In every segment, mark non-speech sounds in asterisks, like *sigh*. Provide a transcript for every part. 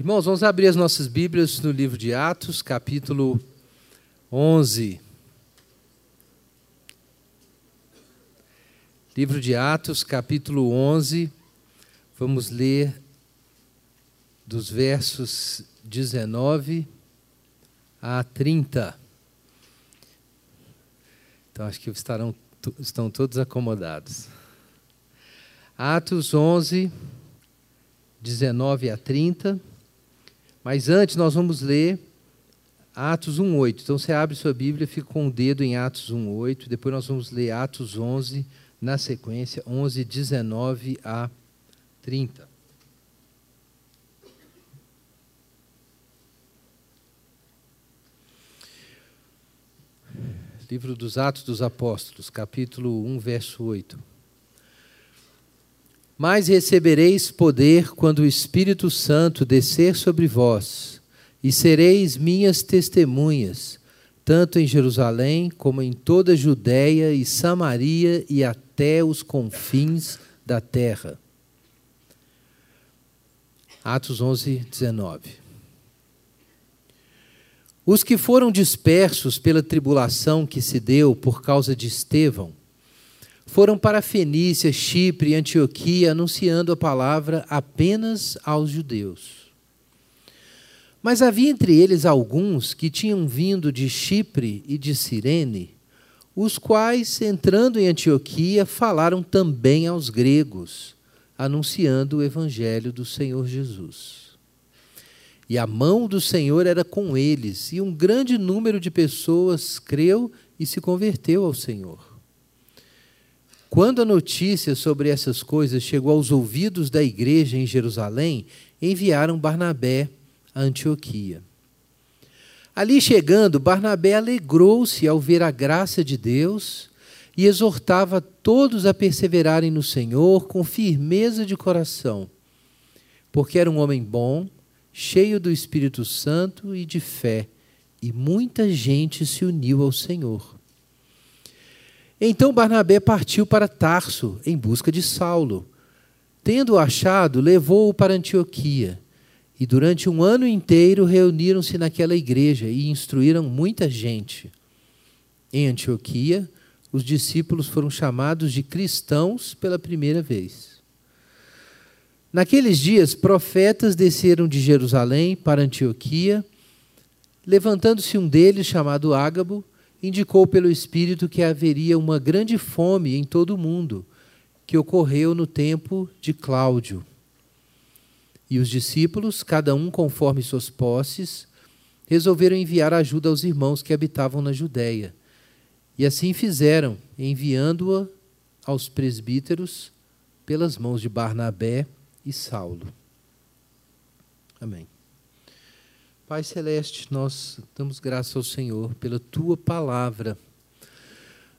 Irmãos, vamos abrir as nossas Bíblias no livro de Atos, capítulo 11. Livro de Atos, capítulo 11. Vamos ler dos versos 19 a 30. Então, acho que estarão, estão todos acomodados. Atos 11, 19 a 30. Mas antes nós vamos ler Atos 1:8. Então você abre sua Bíblia, fica com o dedo em Atos 1:8, depois nós vamos ler Atos 11 na sequência, 11 19 a 30. Livro dos Atos dos Apóstolos, capítulo 1, verso 8. Mas recebereis poder quando o Espírito Santo descer sobre vós, e sereis minhas testemunhas, tanto em Jerusalém como em toda a Judéia e Samaria e até os confins da terra. Atos 11, 19. Os que foram dispersos pela tribulação que se deu por causa de Estevão, foram para Fenícia, Chipre e Antioquia anunciando a palavra apenas aos judeus. Mas havia entre eles alguns que tinham vindo de Chipre e de Cirene, os quais, entrando em Antioquia, falaram também aos gregos, anunciando o evangelho do Senhor Jesus. E a mão do Senhor era com eles, e um grande número de pessoas creu e se converteu ao Senhor. Quando a notícia sobre essas coisas chegou aos ouvidos da igreja em Jerusalém, enviaram Barnabé a Antioquia. Ali chegando, Barnabé alegrou-se ao ver a graça de Deus e exortava todos a perseverarem no Senhor com firmeza de coração, porque era um homem bom, cheio do Espírito Santo e de fé, e muita gente se uniu ao Senhor. Então Barnabé partiu para Tarso em busca de Saulo. Tendo-o achado, levou-o para Antioquia. E durante um ano inteiro reuniram-se naquela igreja e instruíram muita gente. Em Antioquia, os discípulos foram chamados de cristãos pela primeira vez. Naqueles dias, profetas desceram de Jerusalém para Antioquia, levantando-se um deles, chamado Ágabo, indicou pelo Espírito que haveria uma grande fome em todo o mundo, que ocorreu no tempo de Cláudio. E os discípulos, cada um conforme suas posses, resolveram enviar ajuda aos irmãos que habitavam na Judéia. E assim fizeram, enviando-a aos presbíteros pelas mãos de Barnabé e Saulo. Amém. Pai Celeste, nós damos graças ao Senhor pela tua palavra.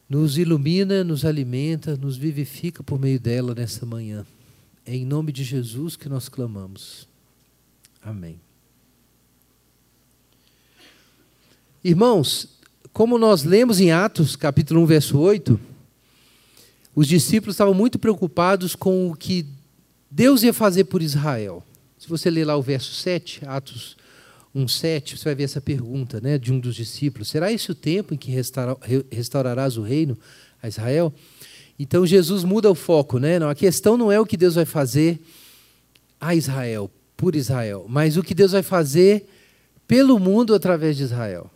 Nos ilumina, nos alimenta, nos vivifica por meio dela nessa manhã. É em nome de Jesus que nós clamamos. Amém. Irmãos, como nós lemos em Atos, capítulo 1, verso 8, os discípulos estavam muito preocupados com o que Deus ia fazer por Israel. Se você ler lá o verso 7, Atos 1,7, você vai ver essa pergunta né, de um dos discípulos: será esse o tempo em que restaurarás o reino a Israel? Então Jesus muda o foco, né? Não, a questão não é o que Deus vai fazer a Israel, por Israel, mas o que Deus vai fazer pelo mundo através de Israel.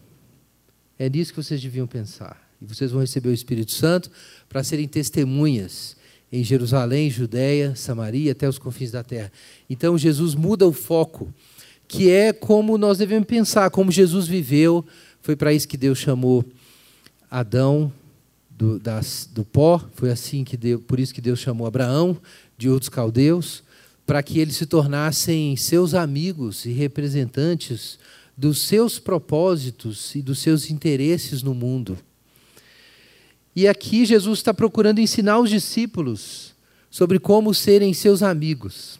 É nisso que vocês deviam pensar. E vocês vão receber o Espírito Santo para serem testemunhas em Jerusalém, Judéia, Samaria, até os confins da terra. Então Jesus muda o foco que é como nós devemos pensar, como Jesus viveu. Foi para isso que Deus chamou Adão do, das, do pó, foi assim que Deus, por isso que Deus chamou Abraão de outros caldeus, para que eles se tornassem seus amigos e representantes dos seus propósitos e dos seus interesses no mundo. E aqui Jesus está procurando ensinar os discípulos sobre como serem seus amigos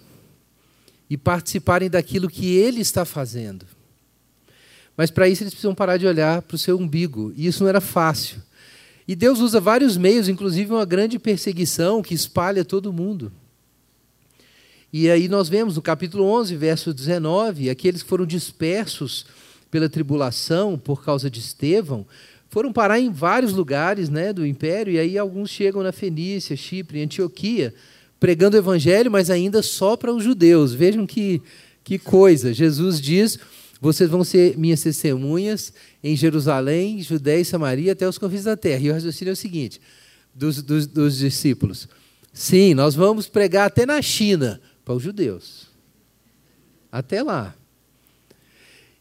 e participarem daquilo que ele está fazendo. Mas para isso eles precisam parar de olhar para o seu umbigo, e isso não era fácil. E Deus usa vários meios, inclusive uma grande perseguição que espalha todo mundo. E aí nós vemos no capítulo 11, verso 19, aqueles que foram dispersos pela tribulação por causa de Estevão, foram parar em vários lugares né, do império, e aí alguns chegam na Fenícia, Chipre, Antioquia, pregando o evangelho, mas ainda só para os judeus. Vejam que, que coisa. Jesus diz: vocês vão ser minhas testemunhas em Jerusalém, Judéia e Samaria, até os confins da terra. E o raciocínio é o seguinte: dos, dos, dos discípulos. Sim, nós vamos pregar até na China, para os judeus. Até lá.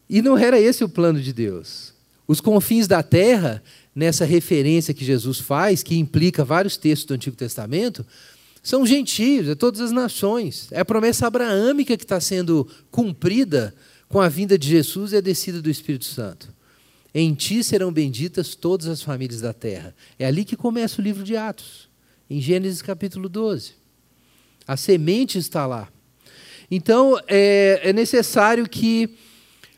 E não era esse o plano de Deus. Os confins da terra, nessa referência que Jesus faz, que implica vários textos do Antigo Testamento, são gentios, é todas as nações. É a promessa abraâmica que está sendo cumprida com a vinda de Jesus e a descida do Espírito Santo. Em ti serão benditas todas as famílias da terra. É ali que começa o livro de Atos, em Gênesis capítulo 12. A semente está lá. Então, é, é necessário que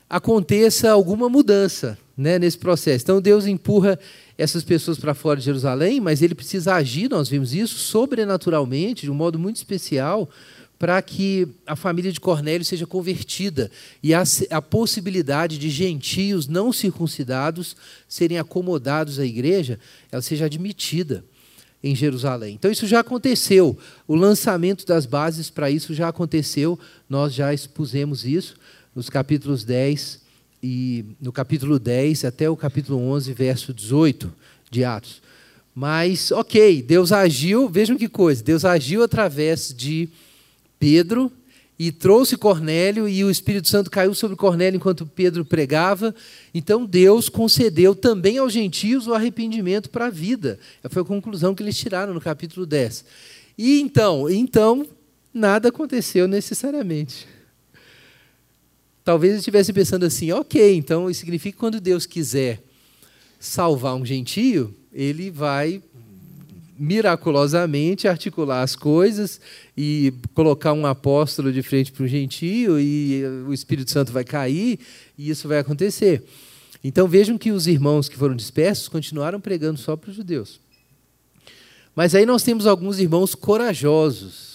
aconteça alguma mudança né, nesse processo. Então, Deus empurra essas pessoas para fora de Jerusalém, mas ele precisa agir, nós vimos isso, sobrenaturalmente, de um modo muito especial, para que a família de Cornélio seja convertida e a, a, possibilidade de gentios não circuncidados serem acomodados à igreja, ela seja admitida em Jerusalém. Então isso já aconteceu. O lançamento das bases para isso já aconteceu. Nós já expusemos isso nos capítulos 10 e no capítulo 10 até o capítulo 11, verso 18 de Atos. Mas, OK, Deus agiu, vejam que coisa, Deus agiu através de Pedro e trouxe Cornélio e o Espírito Santo caiu sobre Cornélio enquanto Pedro pregava. Então Deus concedeu também aos gentios o arrependimento para a vida. Essa foi a conclusão que eles tiraram no capítulo 10. E então, então nada aconteceu necessariamente. Talvez eles estivessem pensando assim, ok, então isso significa que quando Deus quiser salvar um gentio, ele vai miraculosamente articular as coisas e colocar um apóstolo de frente para o gentio e o Espírito Santo vai cair e isso vai acontecer. Então vejam que os irmãos que foram dispersos continuaram pregando só para os judeus. Mas aí nós temos alguns irmãos corajosos.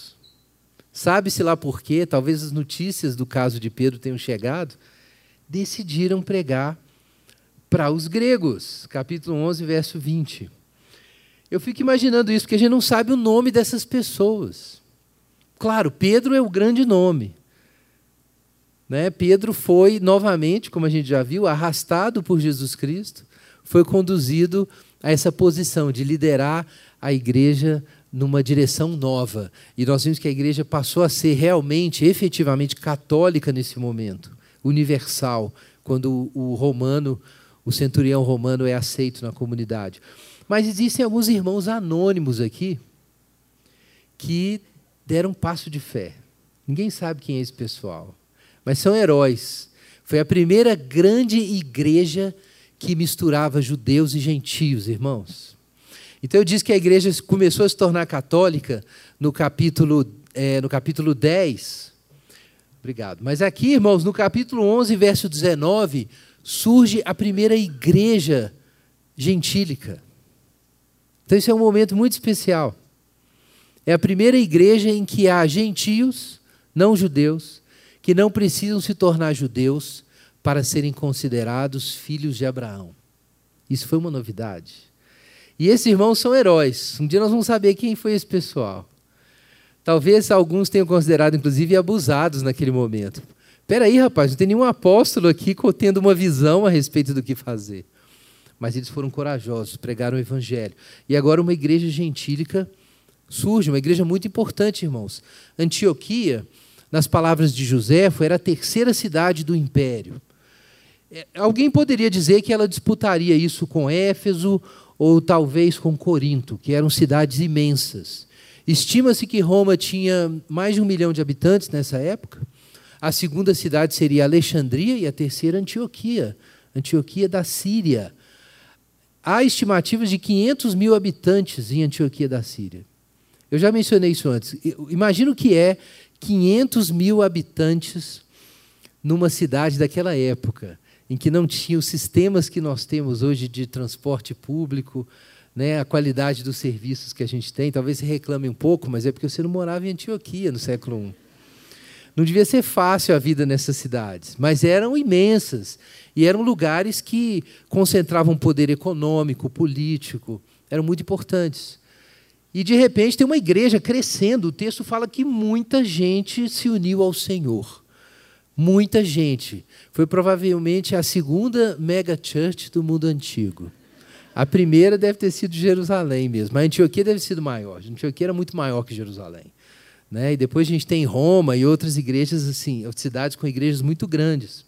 Sabe-se lá por quê? Talvez as notícias do caso de Pedro tenham chegado. Decidiram pregar para os gregos. Capítulo 11, verso 20. Eu fico imaginando isso, porque a gente não sabe o nome dessas pessoas. Claro, Pedro é o grande nome. Né? Pedro foi, novamente, como a gente já viu, arrastado por Jesus Cristo, foi conduzido a essa posição de liderar a igreja numa direção nova. E nós vimos que a igreja passou a ser realmente, efetivamente católica nesse momento, universal, quando o romano, o centurião romano é aceito na comunidade. Mas existem alguns irmãos anônimos aqui que deram um passo de fé. Ninguém sabe quem é esse pessoal, mas são heróis. Foi a primeira grande igreja que misturava judeus e gentios, irmãos. Então eu disse que a igreja começou a se tornar católica no capítulo, é, no capítulo 10. Obrigado. Mas aqui, irmãos, no capítulo 11, verso 19, surge a primeira igreja gentílica. Então, isso é um momento muito especial. É a primeira igreja em que há gentios, não judeus, que não precisam se tornar judeus para serem considerados filhos de Abraão. Isso foi uma novidade. E esses irmãos são heróis. Um dia nós vamos saber quem foi esse pessoal. Talvez alguns tenham considerado, inclusive, abusados naquele momento. Espera aí, rapaz, não tem nenhum apóstolo aqui tendo uma visão a respeito do que fazer mas eles foram corajosos, pregaram o evangelho. E agora uma igreja gentílica surge, uma igreja muito importante, irmãos. Antioquia, nas palavras de José, era a terceira cidade do império. É, alguém poderia dizer que ela disputaria isso com Éfeso ou talvez com Corinto, que eram cidades imensas. Estima-se que Roma tinha mais de um milhão de habitantes nessa época. A segunda cidade seria Alexandria e a terceira Antioquia, Antioquia da Síria. Há estimativas de 500 mil habitantes em Antioquia da Síria. Eu já mencionei isso antes. Imagina o que é 500 mil habitantes numa cidade daquela época, em que não tinha os sistemas que nós temos hoje de transporte público, né, a qualidade dos serviços que a gente tem. Talvez você reclame um pouco, mas é porque você não morava em Antioquia no século I. Não devia ser fácil a vida nessas cidades, mas eram imensas e eram lugares que concentravam poder econômico, político, eram muito importantes. E de repente tem uma igreja crescendo. O texto fala que muita gente se uniu ao Senhor. Muita gente. Foi provavelmente a segunda mega church do mundo antigo. A primeira deve ter sido Jerusalém mesmo. A Antioquia deve ter sido maior. A Antioquia era muito maior que Jerusalém. Né? E depois a gente tem Roma e outras igrejas, assim, cidades com igrejas muito grandes.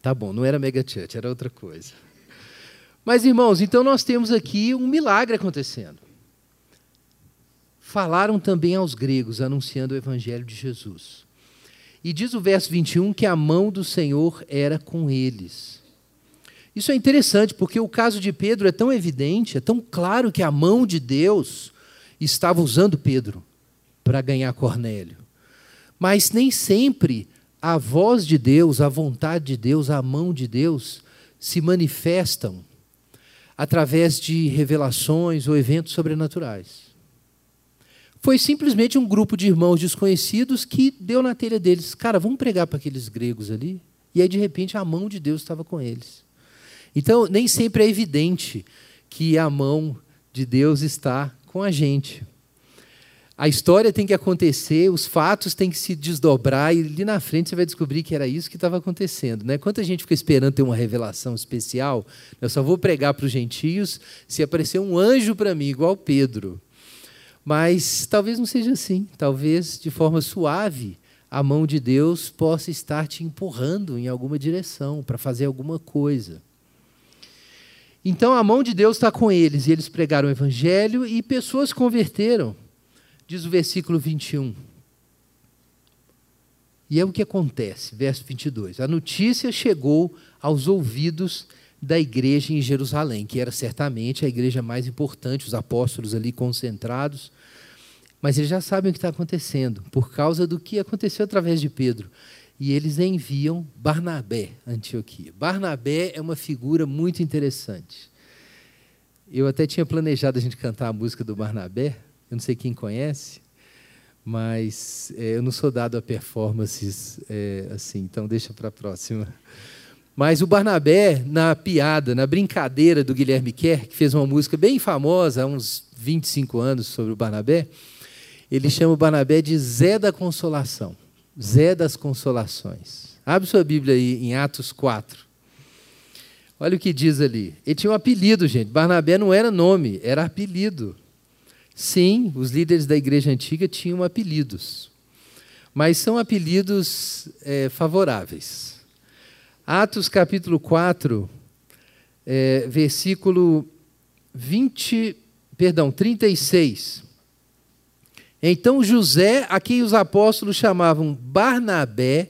Tá bom, não era mega church, era outra coisa. Mas, irmãos, então nós temos aqui um milagre acontecendo. Falaram também aos gregos, anunciando o evangelho de Jesus. E diz o verso 21 que a mão do Senhor era com eles. Isso é interessante, porque o caso de Pedro é tão evidente, é tão claro que a mão de Deus estava usando Pedro para ganhar Cornélio. Mas nem sempre a voz de Deus, a vontade de Deus, a mão de Deus se manifestam através de revelações ou eventos sobrenaturais. Foi simplesmente um grupo de irmãos desconhecidos que deu na telha deles. Cara, vamos pregar para aqueles gregos ali? E aí, de repente, a mão de Deus estava com eles. Então, nem sempre é evidente que a mão de Deus está com a gente. A história tem que acontecer, os fatos têm que se desdobrar, e ali na frente você vai descobrir que era isso que estava acontecendo. Né? Quanta gente fica esperando ter uma revelação especial, eu só vou pregar para os gentios se aparecer um anjo para mim, igual Pedro. Mas talvez não seja assim, talvez de forma suave a mão de Deus possa estar te empurrando em alguma direção para fazer alguma coisa. Então a mão de Deus está com eles, e eles pregaram o evangelho e pessoas converteram. Diz o versículo 21. E é o que acontece, verso 22. A notícia chegou aos ouvidos da igreja em Jerusalém, que era certamente a igreja mais importante, os apóstolos ali concentrados. Mas eles já sabem o que está acontecendo, por causa do que aconteceu através de Pedro. E eles enviam Barnabé a Antioquia. Barnabé é uma figura muito interessante. Eu até tinha planejado a gente cantar a música do Barnabé, eu não sei quem conhece, mas é, eu não sou dado a performances é, assim, então deixa para a próxima. Mas o Barnabé, na piada, na brincadeira do Guilherme Kerr, que fez uma música bem famosa há uns 25 anos sobre o Barnabé, ele chama o Barnabé de Zé da Consolação. Zé das Consolações. Abre sua Bíblia aí em Atos 4. Olha o que diz ali. Ele tinha um apelido, gente. Barnabé não era nome, era apelido. Sim, os líderes da igreja antiga tinham apelidos, mas são apelidos é, favoráveis. Atos capítulo 4, é, versículo 20, perdão, 36. Então José, a quem os apóstolos chamavam Barnabé,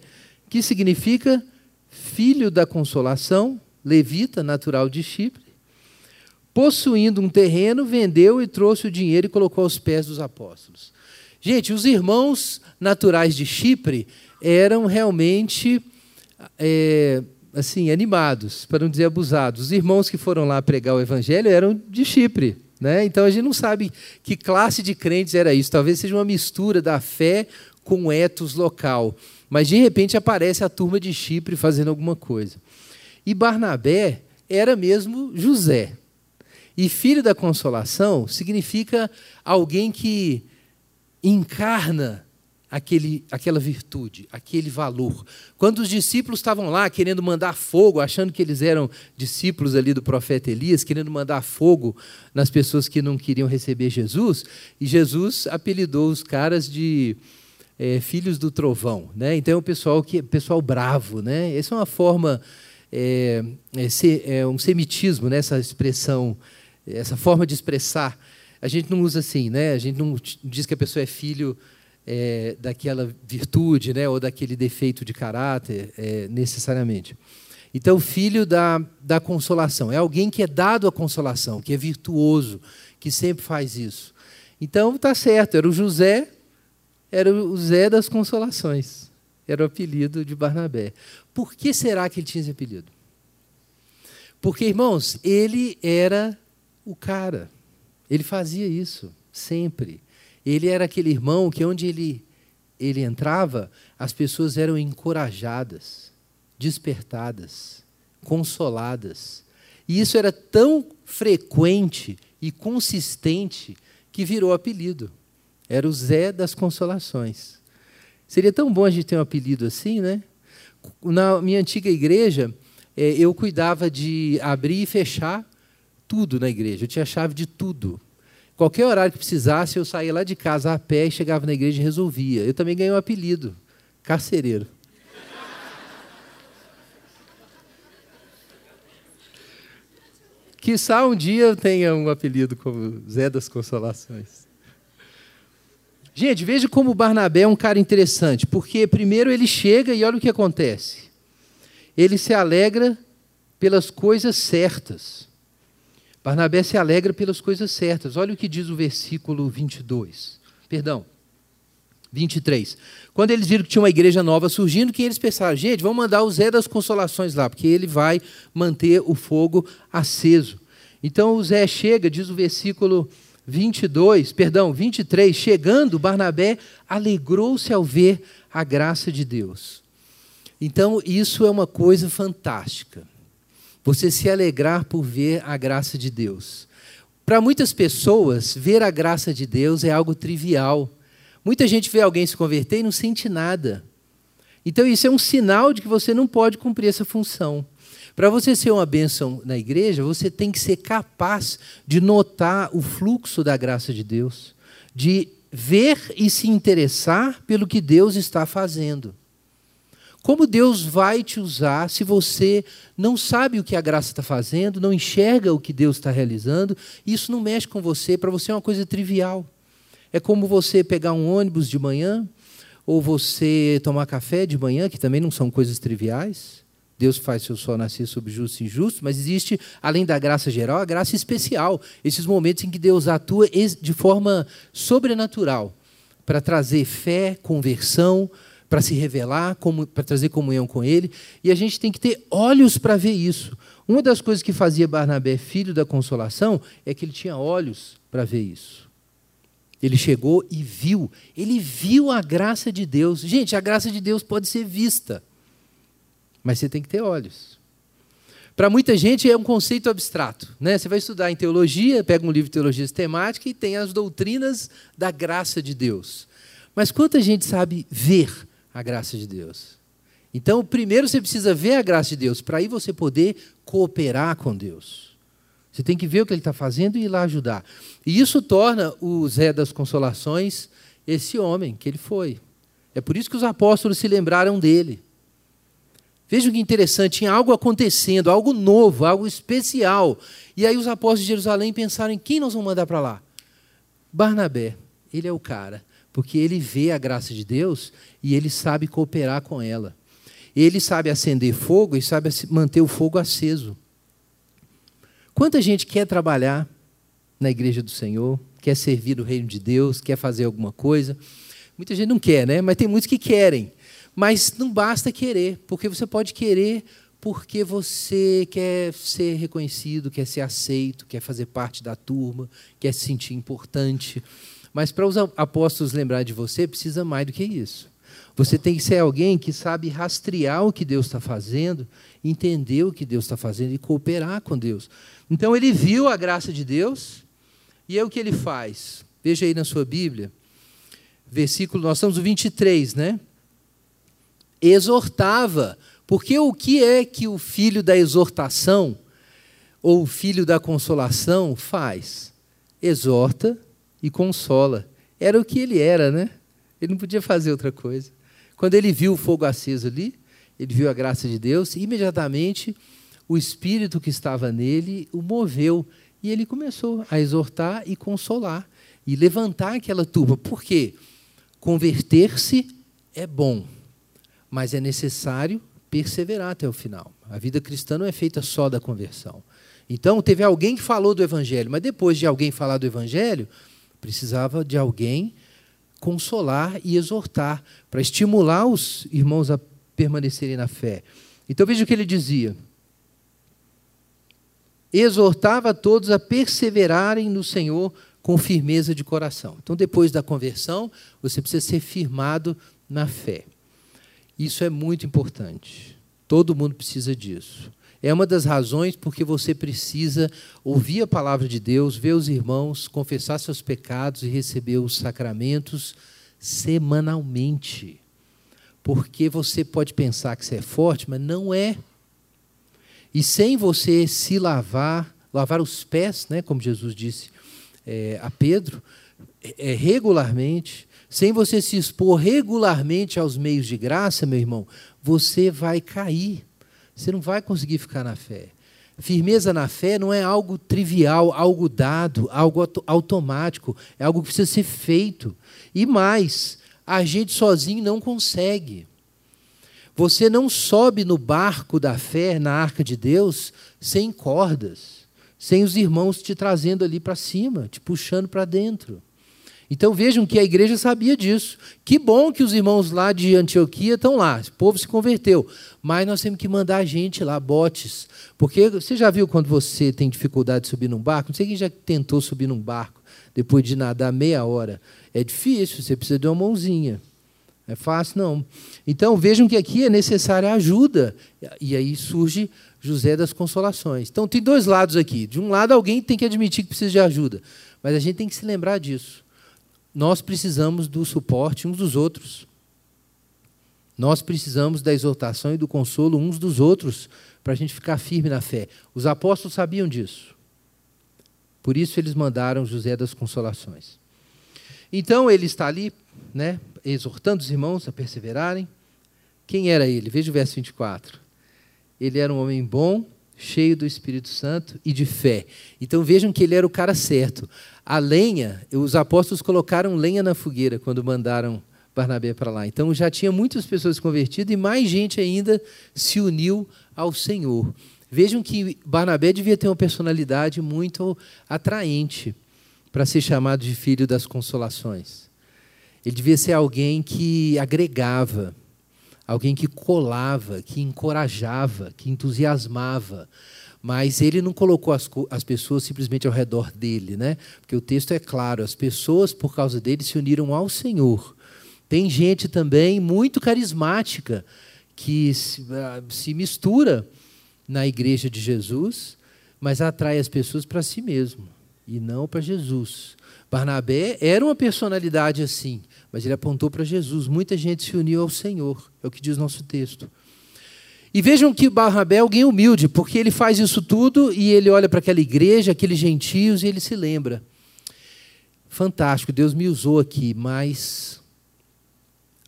que significa filho da consolação, levita, natural de Chipre, possuindo um terreno, vendeu e trouxe o dinheiro e colocou aos pés dos apóstolos. Gente, os irmãos naturais de Chipre eram realmente é, assim animados, para não dizer abusados. Os irmãos que foram lá pregar o evangelho eram de Chipre. Né? Então a gente não sabe que classe de crentes era isso. Talvez seja uma mistura da fé com o etos local. Mas de repente aparece a turma de Chipre fazendo alguma coisa. E Barnabé era mesmo José. E filho da consolação significa alguém que encarna aquele, aquela virtude, aquele valor. Quando os discípulos estavam lá querendo mandar fogo, achando que eles eram discípulos ali do profeta Elias, querendo mandar fogo nas pessoas que não queriam receber Jesus, e Jesus apelidou os caras de é, filhos do trovão. Né? Então é o pessoal, que, pessoal bravo. Né? Essa é uma forma, é, é, é um semitismo, né? essa expressão essa forma de expressar, a gente não usa assim, né? A gente não diz que a pessoa é filho é, daquela virtude, né? Ou daquele defeito de caráter, é, necessariamente. Então, filho da, da consolação é alguém que é dado à consolação, que é virtuoso, que sempre faz isso. Então, tá certo. Era o José, era o Zé das Consolações. Era o apelido de Barnabé. Por que será que ele tinha esse apelido? Porque, irmãos, ele era o cara. Ele fazia isso sempre. Ele era aquele irmão que onde ele ele entrava, as pessoas eram encorajadas, despertadas, consoladas. E isso era tão frequente e consistente que virou apelido. Era o Zé das Consolações. Seria tão bom a gente ter um apelido assim, né? Na minha antiga igreja, é, eu cuidava de abrir e fechar tudo na igreja. Eu tinha chave de tudo. Qualquer horário que precisasse, eu saía lá de casa a pé e chegava na igreja e resolvia. Eu também ganhei um apelido, carcereiro. Quizá um dia eu tenha um apelido como Zé das Consolações. Gente, veja como Barnabé é um cara interessante, porque primeiro ele chega e olha o que acontece. Ele se alegra pelas coisas certas. Barnabé se alegra pelas coisas certas. Olha o que diz o versículo 22. Perdão, 23. Quando eles viram que tinha uma igreja nova surgindo, que eles pensaram, gente, vamos mandar o Zé das Consolações lá, porque ele vai manter o fogo aceso. Então o Zé chega, diz o versículo 22, perdão, 23, chegando, Barnabé alegrou-se ao ver a graça de Deus. Então isso é uma coisa fantástica. Você se alegrar por ver a graça de Deus. Para muitas pessoas, ver a graça de Deus é algo trivial. Muita gente vê alguém se converter e não sente nada. Então, isso é um sinal de que você não pode cumprir essa função. Para você ser uma bênção na igreja, você tem que ser capaz de notar o fluxo da graça de Deus, de ver e se interessar pelo que Deus está fazendo. Como Deus vai te usar se você não sabe o que a graça está fazendo, não enxerga o que Deus está realizando? Isso não mexe com você, para você é uma coisa trivial. É como você pegar um ônibus de manhã, ou você tomar café de manhã, que também não são coisas triviais. Deus faz seu sol nascer sobre justos e injustos, mas existe, além da graça geral, a graça especial. Esses momentos em que Deus atua de forma sobrenatural para trazer fé, conversão, para se revelar, para trazer comunhão com Ele, e a gente tem que ter olhos para ver isso. Uma das coisas que fazia Barnabé filho da consolação é que ele tinha olhos para ver isso. Ele chegou e viu, ele viu a graça de Deus. Gente, a graça de Deus pode ser vista, mas você tem que ter olhos. Para muita gente é um conceito abstrato. Né? Você vai estudar em teologia, pega um livro de teologia sistemática e tem as doutrinas da graça de Deus. Mas quanta gente sabe ver a graça de Deus. Então, primeiro você precisa ver a graça de Deus, para aí você poder cooperar com Deus. Você tem que ver o que ele está fazendo e ir lá ajudar. E isso torna o Zé das Consolações esse homem que ele foi. É por isso que os apóstolos se lembraram dele. Veja que interessante, tinha algo acontecendo, algo novo, algo especial. E aí os apóstolos de Jerusalém pensaram em quem nós vamos mandar para lá? Barnabé, ele é o cara porque ele vê a graça de Deus e ele sabe cooperar com ela. Ele sabe acender fogo e sabe manter o fogo aceso. Quanta gente quer trabalhar na igreja do Senhor, quer servir o reino de Deus, quer fazer alguma coisa? Muita gente não quer, né? Mas tem muitos que querem. Mas não basta querer, porque você pode querer porque você quer ser reconhecido, quer ser aceito, quer fazer parte da turma, quer se sentir importante. Mas para os apóstolos lembrar de você, precisa mais do que isso. Você tem que ser alguém que sabe rastrear o que Deus está fazendo, entender o que Deus está fazendo e cooperar com Deus. Então ele viu a graça de Deus e é o que ele faz. Veja aí na sua Bíblia, versículo, nós estamos no 23, né? Exortava, porque o que é que o filho da exortação ou o filho da consolação faz? Exorta e consola. Era o que ele era, né? Ele não podia fazer outra coisa. Quando ele viu o fogo aceso ali, ele viu a graça de Deus, e imediatamente o espírito que estava nele o moveu e ele começou a exortar e consolar e levantar aquela turba. Por quê? Converter-se é bom, mas é necessário perseverar até o final. A vida cristã não é feita só da conversão. Então, teve alguém que falou do evangelho, mas depois de alguém falar do evangelho, Precisava de alguém consolar e exortar, para estimular os irmãos a permanecerem na fé. Então veja o que ele dizia. Exortava todos a perseverarem no Senhor com firmeza de coração. Então, depois da conversão, você precisa ser firmado na fé. Isso é muito importante. Todo mundo precisa disso. É uma das razões porque você precisa ouvir a palavra de Deus, ver os irmãos, confessar seus pecados e receber os sacramentos semanalmente. Porque você pode pensar que você é forte, mas não é. E sem você se lavar, lavar os pés, né, como Jesus disse é, a Pedro, é, regularmente, sem você se expor regularmente aos meios de graça, meu irmão, você vai cair. Você não vai conseguir ficar na fé. Firmeza na fé não é algo trivial, algo dado, algo automático, é algo que precisa ser feito. E mais, a gente sozinho não consegue. Você não sobe no barco da fé, na arca de Deus, sem cordas, sem os irmãos te trazendo ali para cima, te puxando para dentro. Então vejam que a igreja sabia disso. Que bom que os irmãos lá de Antioquia estão lá, o povo se converteu. Mas nós temos que mandar a gente lá, botes. Porque você já viu quando você tem dificuldade de subir num barco? Não sei quem já tentou subir num barco depois de nadar meia hora. É difícil, você precisa de uma mãozinha. É fácil, não. Então vejam que aqui é necessária ajuda. E aí surge José das Consolações. Então tem dois lados aqui. De um lado, alguém tem que admitir que precisa de ajuda. Mas a gente tem que se lembrar disso. Nós precisamos do suporte uns dos outros. Nós precisamos da exortação e do consolo uns dos outros para a gente ficar firme na fé. Os apóstolos sabiam disso. Por isso eles mandaram José das Consolações. Então ele está ali, né, exortando os irmãos a perseverarem. Quem era ele? Veja o verso 24. Ele era um homem bom, cheio do Espírito Santo e de fé. Então vejam que ele era o cara certo. A lenha, os apóstolos colocaram lenha na fogueira quando mandaram Barnabé para lá. Então já tinha muitas pessoas convertidas e mais gente ainda se uniu ao Senhor. Vejam que Barnabé devia ter uma personalidade muito atraente para ser chamado de filho das consolações. Ele devia ser alguém que agregava, alguém que colava, que encorajava, que entusiasmava. Mas ele não colocou as, as pessoas simplesmente ao redor dele, né? Porque o texto é claro, as pessoas, por causa dele, se uniram ao Senhor. Tem gente também muito carismática que se, ah, se mistura na igreja de Jesus, mas atrai as pessoas para si mesmo e não para Jesus. Barnabé era uma personalidade assim, mas ele apontou para Jesus. Muita gente se uniu ao Senhor, é o que diz nosso texto. E vejam que Barnabé é alguém humilde, porque ele faz isso tudo e ele olha para aquela igreja, aqueles gentios, e ele se lembra. Fantástico, Deus me usou aqui, mas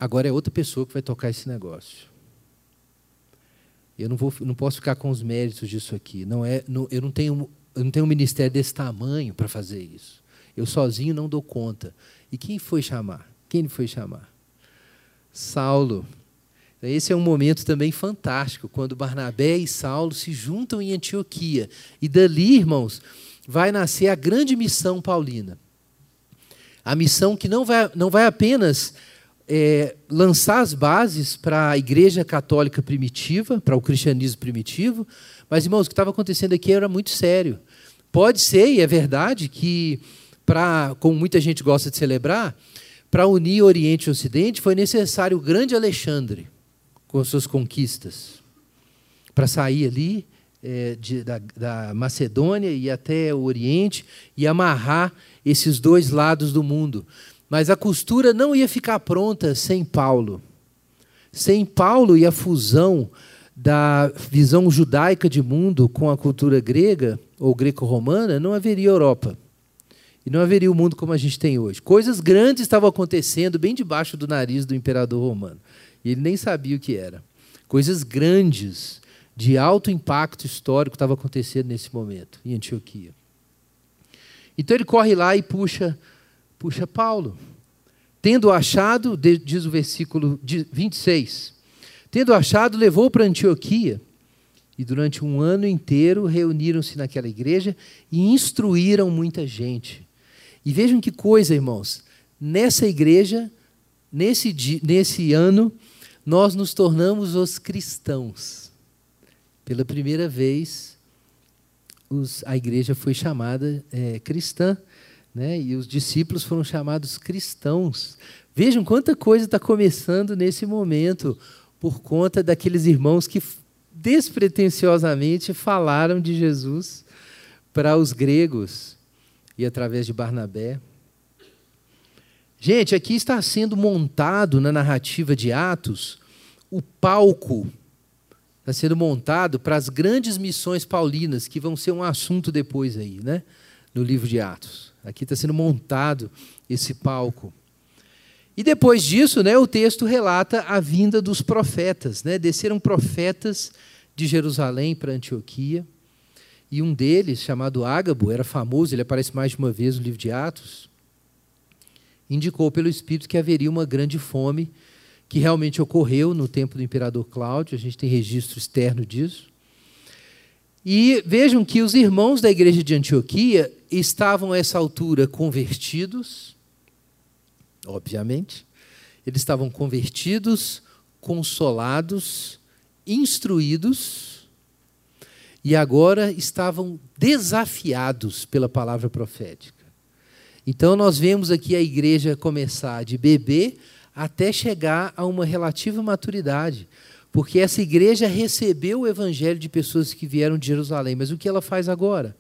agora é outra pessoa que vai tocar esse negócio. Eu não, vou, não posso ficar com os méritos disso aqui. Não é, não, eu, não tenho, eu não tenho um ministério desse tamanho para fazer isso. Eu sozinho não dou conta. E quem foi chamar? Quem ele foi chamar? Saulo. Esse é um momento também fantástico, quando Barnabé e Saulo se juntam em Antioquia. E dali, irmãos, vai nascer a grande missão paulina. A missão que não vai, não vai apenas é, lançar as bases para a igreja católica primitiva, para o cristianismo primitivo, mas, irmãos, o que estava acontecendo aqui era muito sério. Pode ser, e é verdade, que para, como muita gente gosta de celebrar, para unir Oriente e Ocidente foi necessário o grande Alexandre com suas conquistas para sair ali é, de, da, da Macedônia e até o Oriente e amarrar esses dois lados do mundo. Mas a costura não ia ficar pronta sem Paulo. Sem Paulo e a fusão da visão judaica de mundo com a cultura grega ou greco-romana, não haveria Europa. E não haveria o mundo como a gente tem hoje. Coisas grandes estavam acontecendo bem debaixo do nariz do imperador romano. E ele nem sabia o que era. Coisas grandes, de alto impacto histórico, estavam acontecendo nesse momento, em Antioquia. Então ele corre lá e puxa, puxa Paulo. Tendo achado, diz o versículo 26, tendo achado, levou para Antioquia. E durante um ano inteiro reuniram-se naquela igreja e instruíram muita gente. E vejam que coisa, irmãos. Nessa igreja, nesse, nesse ano, nós nos tornamos os cristãos. Pela primeira vez, os, a igreja foi chamada é, cristã né? e os discípulos foram chamados cristãos. Vejam quanta coisa está começando nesse momento por conta daqueles irmãos que despretensiosamente falaram de Jesus para os gregos e através de Barnabé. Gente, aqui está sendo montado na narrativa de Atos o palco está sendo montado para as grandes missões paulinas, que vão ser um assunto depois aí, né? no livro de Atos. Aqui está sendo montado esse palco. E depois disso, né, o texto relata a vinda dos profetas. Né? Desceram profetas de Jerusalém para Antioquia. E um deles, chamado Ágabo, era famoso, ele aparece mais de uma vez no livro de Atos, indicou pelo Espírito que haveria uma grande fome que realmente ocorreu no tempo do imperador Cláudio, a gente tem registro externo disso. E vejam que os irmãos da igreja de Antioquia estavam a essa altura convertidos, obviamente, eles estavam convertidos, consolados, instruídos, e agora estavam desafiados pela palavra profética. Então, nós vemos aqui a igreja começar de bebê até chegar a uma relativa maturidade. Porque essa igreja recebeu o evangelho de pessoas que vieram de Jerusalém, mas o que ela faz agora?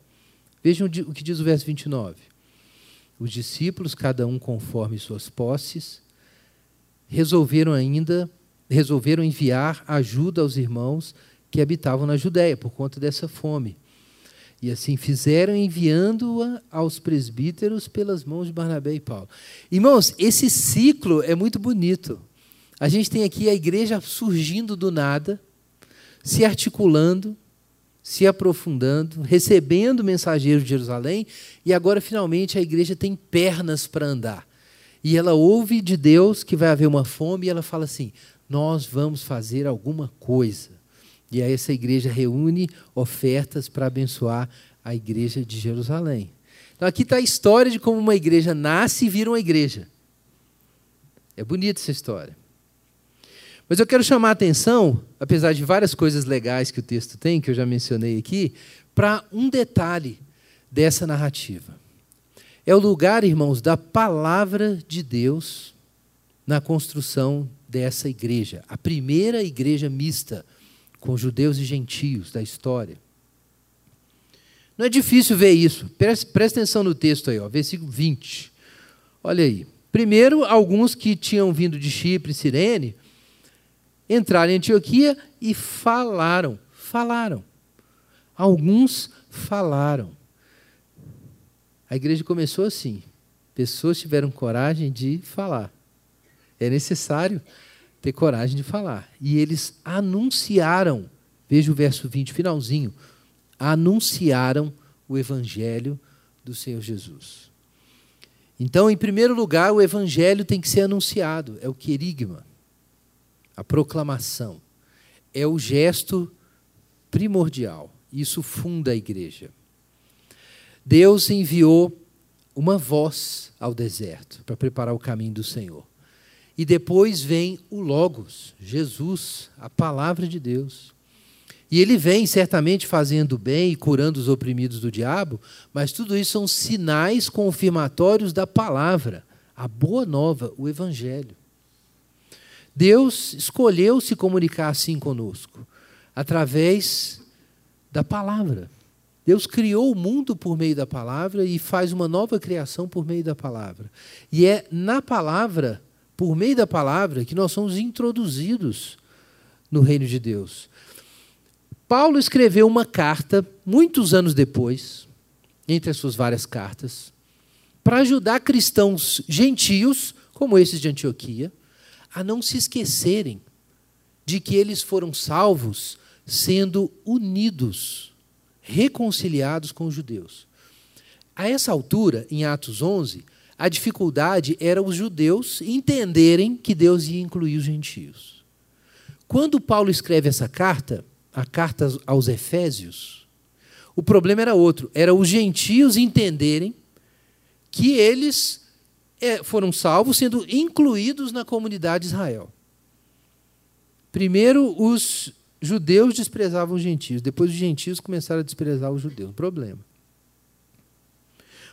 Vejam o que diz o verso 29. Os discípulos, cada um conforme suas posses, resolveram ainda resolveram enviar ajuda aos irmãos que habitavam na Judéia por conta dessa fome. E assim fizeram, enviando-a aos presbíteros pelas mãos de Barnabé e Paulo. Irmãos, esse ciclo é muito bonito. A gente tem aqui a igreja surgindo do nada, se articulando, se aprofundando, recebendo mensageiros de Jerusalém, e agora finalmente a igreja tem pernas para andar. E ela ouve de Deus que vai haver uma fome e ela fala assim: Nós vamos fazer alguma coisa. E aí essa igreja reúne ofertas para abençoar a igreja de Jerusalém. Então aqui está a história de como uma igreja nasce e vira uma igreja. É bonita essa história. Mas eu quero chamar a atenção, apesar de várias coisas legais que o texto tem, que eu já mencionei aqui, para um detalhe dessa narrativa. É o lugar, irmãos, da palavra de Deus na construção dessa igreja, a primeira igreja mista com judeus e gentios da história. Não é difícil ver isso. Preste atenção no texto aí, ó, versículo 20. Olha aí. Primeiro, alguns que tinham vindo de Chipre e Sirene entraram em Antioquia e falaram. Falaram. Alguns falaram. A igreja começou assim. Pessoas tiveram coragem de falar. É necessário ter coragem de falar. E eles anunciaram, veja o verso 20, finalzinho, anunciaram o evangelho do Senhor Jesus. Então, em primeiro lugar, o evangelho tem que ser anunciado, é o querigma, a proclamação. É o gesto primordial. Isso funda a igreja. Deus enviou uma voz ao deserto para preparar o caminho do Senhor. E depois vem o Logos, Jesus, a palavra de Deus. E ele vem certamente fazendo bem e curando os oprimidos do diabo, mas tudo isso são sinais confirmatórios da palavra, a boa nova, o Evangelho. Deus escolheu se comunicar assim conosco, através da palavra. Deus criou o mundo por meio da palavra e faz uma nova criação por meio da palavra. E é na palavra por meio da palavra, que nós somos introduzidos no reino de Deus. Paulo escreveu uma carta, muitos anos depois, entre as suas várias cartas, para ajudar cristãos gentios, como esses de Antioquia, a não se esquecerem de que eles foram salvos sendo unidos, reconciliados com os judeus. A essa altura, em Atos 11, a dificuldade era os judeus entenderem que Deus ia incluir os gentios. Quando Paulo escreve essa carta, a carta aos Efésios, o problema era outro, era os gentios entenderem que eles é, foram salvos sendo incluídos na comunidade de Israel. Primeiro, os judeus desprezavam os gentios, depois os gentios começaram a desprezar os judeus. Problema.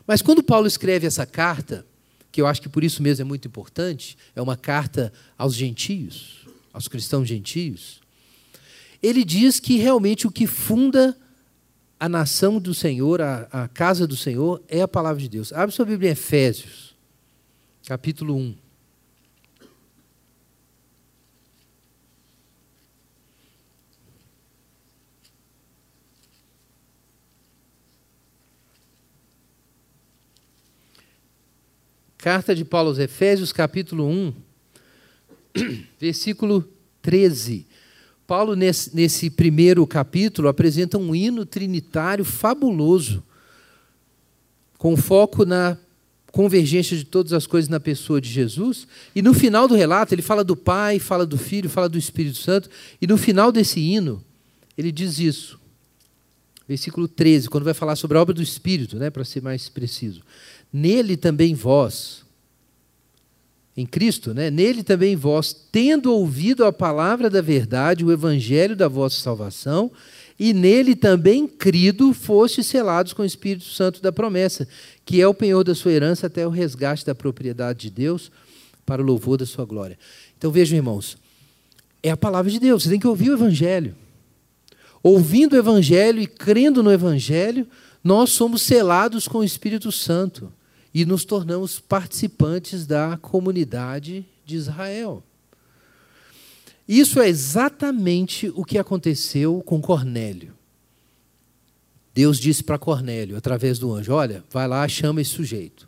Mas quando Paulo escreve essa carta, que eu acho que por isso mesmo é muito importante, é uma carta aos gentios, aos cristãos gentios, ele diz que realmente o que funda a nação do Senhor, a, a casa do Senhor, é a palavra de Deus. Abre sua Bíblia em Efésios, capítulo 1. Carta de Paulo aos Efésios, capítulo 1, *clears throat* versículo 13. Paulo, nesse, nesse primeiro capítulo, apresenta um hino trinitário fabuloso, com foco na convergência de todas as coisas na pessoa de Jesus. E no final do relato, ele fala do Pai, fala do Filho, fala do Espírito Santo. E no final desse hino, ele diz isso. Versículo 13, quando vai falar sobre a obra do Espírito, né, para ser mais preciso. Nele também vós, em Cristo, né? nele também vós, tendo ouvido a palavra da verdade, o evangelho da vossa salvação, e nele também crido, foste selados com o Espírito Santo da promessa, que é o penhor da sua herança até o resgate da propriedade de Deus, para o louvor da sua glória. Então vejam, irmãos, é a palavra de Deus, você tem que ouvir o evangelho. Ouvindo o evangelho e crendo no evangelho, nós somos selados com o Espírito Santo e nos tornamos participantes da comunidade de Israel. Isso é exatamente o que aconteceu com Cornélio. Deus disse para Cornélio, através do anjo: Olha, vai lá, chama esse sujeito.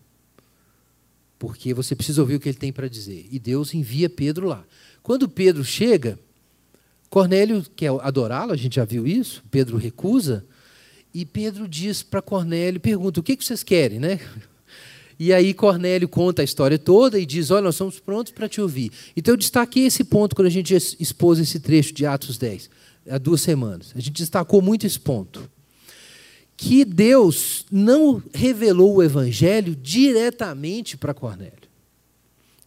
Porque você precisa ouvir o que ele tem para dizer. E Deus envia Pedro lá. Quando Pedro chega, Cornélio quer adorá-lo, a gente já viu isso, Pedro recusa, e Pedro diz para Cornélio, pergunta: o que vocês querem, né? E aí Cornélio conta a história toda e diz: Olha, nós estamos prontos para te ouvir. Então eu destaquei esse ponto quando a gente expôs esse trecho de Atos 10, há duas semanas. A gente destacou muito esse ponto. Que Deus não revelou o evangelho diretamente para Cornélio.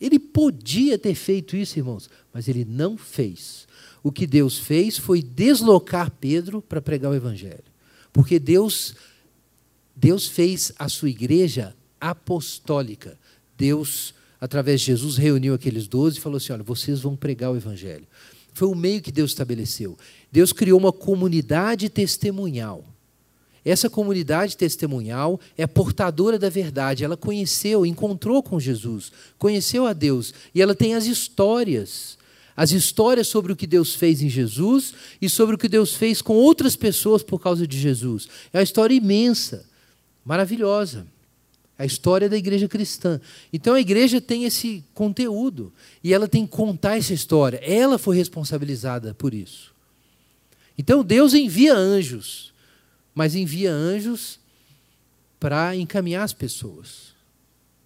Ele podia ter feito isso, irmãos, mas ele não fez. O que Deus fez foi deslocar Pedro para pregar o evangelho. Porque Deus Deus fez a sua igreja apostólica. Deus, através de Jesus, reuniu aqueles doze e falou assim: olha, vocês vão pregar o Evangelho. Foi o meio que Deus estabeleceu. Deus criou uma comunidade testemunhal. Essa comunidade testemunhal é portadora da verdade. Ela conheceu, encontrou com Jesus, conheceu a Deus e ela tem as histórias. As histórias sobre o que Deus fez em Jesus e sobre o que Deus fez com outras pessoas por causa de Jesus. É uma história imensa, maravilhosa a história da igreja cristã. Então a igreja tem esse conteúdo e ela tem que contar essa história. Ela foi responsabilizada por isso. Então Deus envia anjos, mas envia anjos para encaminhar as pessoas